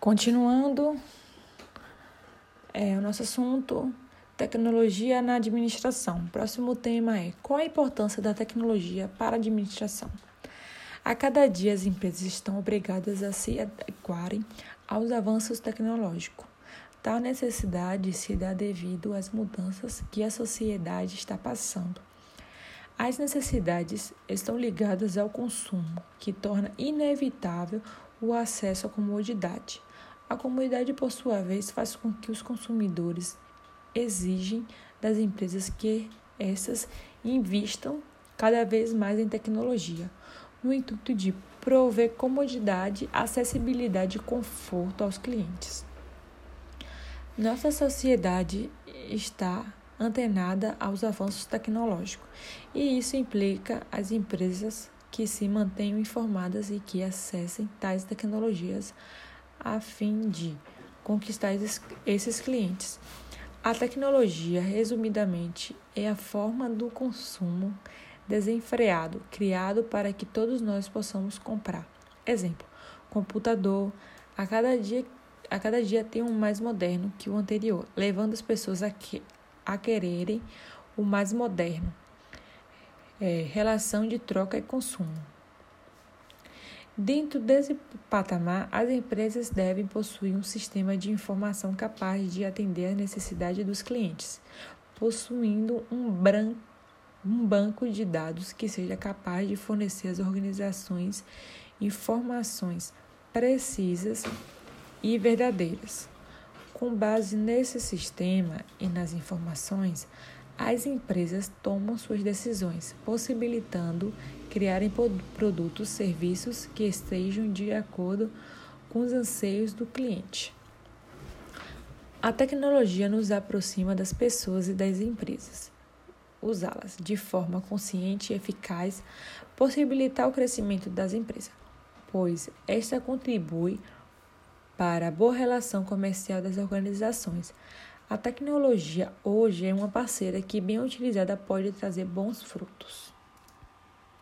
Continuando, é, o nosso assunto, tecnologia na administração. Próximo tema é qual a importância da tecnologia para a administração? A cada dia as empresas estão obrigadas a se adequarem aos avanços tecnológicos. Tal necessidade se dá devido às mudanças que a sociedade está passando. As necessidades estão ligadas ao consumo, que torna inevitável o acesso à comodidade. A comodidade, por sua vez, faz com que os consumidores exigem das empresas que essas investam cada vez mais em tecnologia, no intuito de prover comodidade, acessibilidade e conforto aos clientes. Nossa sociedade está antenada aos avanços tecnológicos, e isso implica as empresas que se mantenham informadas e que acessem tais tecnologias a fim de conquistar esses clientes. A tecnologia, resumidamente, é a forma do consumo desenfreado criado para que todos nós possamos comprar. Exemplo: computador. A cada dia, a cada dia tem um mais moderno que o anterior, levando as pessoas a, que, a quererem o mais moderno. É, relação de troca e consumo. Dentro desse patamar, as empresas devem possuir um sistema de informação capaz de atender às necessidades dos clientes, possuindo um, bran um banco de dados que seja capaz de fornecer às organizações informações precisas e verdadeiras. Com base nesse sistema e nas informações, as empresas tomam suas decisões, possibilitando criarem produtos, serviços que estejam de acordo com os anseios do cliente. A tecnologia nos aproxima das pessoas e das empresas. Usá-las de forma consciente e eficaz possibilitar o crescimento das empresas, pois esta contribui para a boa relação comercial das organizações. A tecnologia hoje é uma parceira que, bem utilizada, pode trazer bons frutos.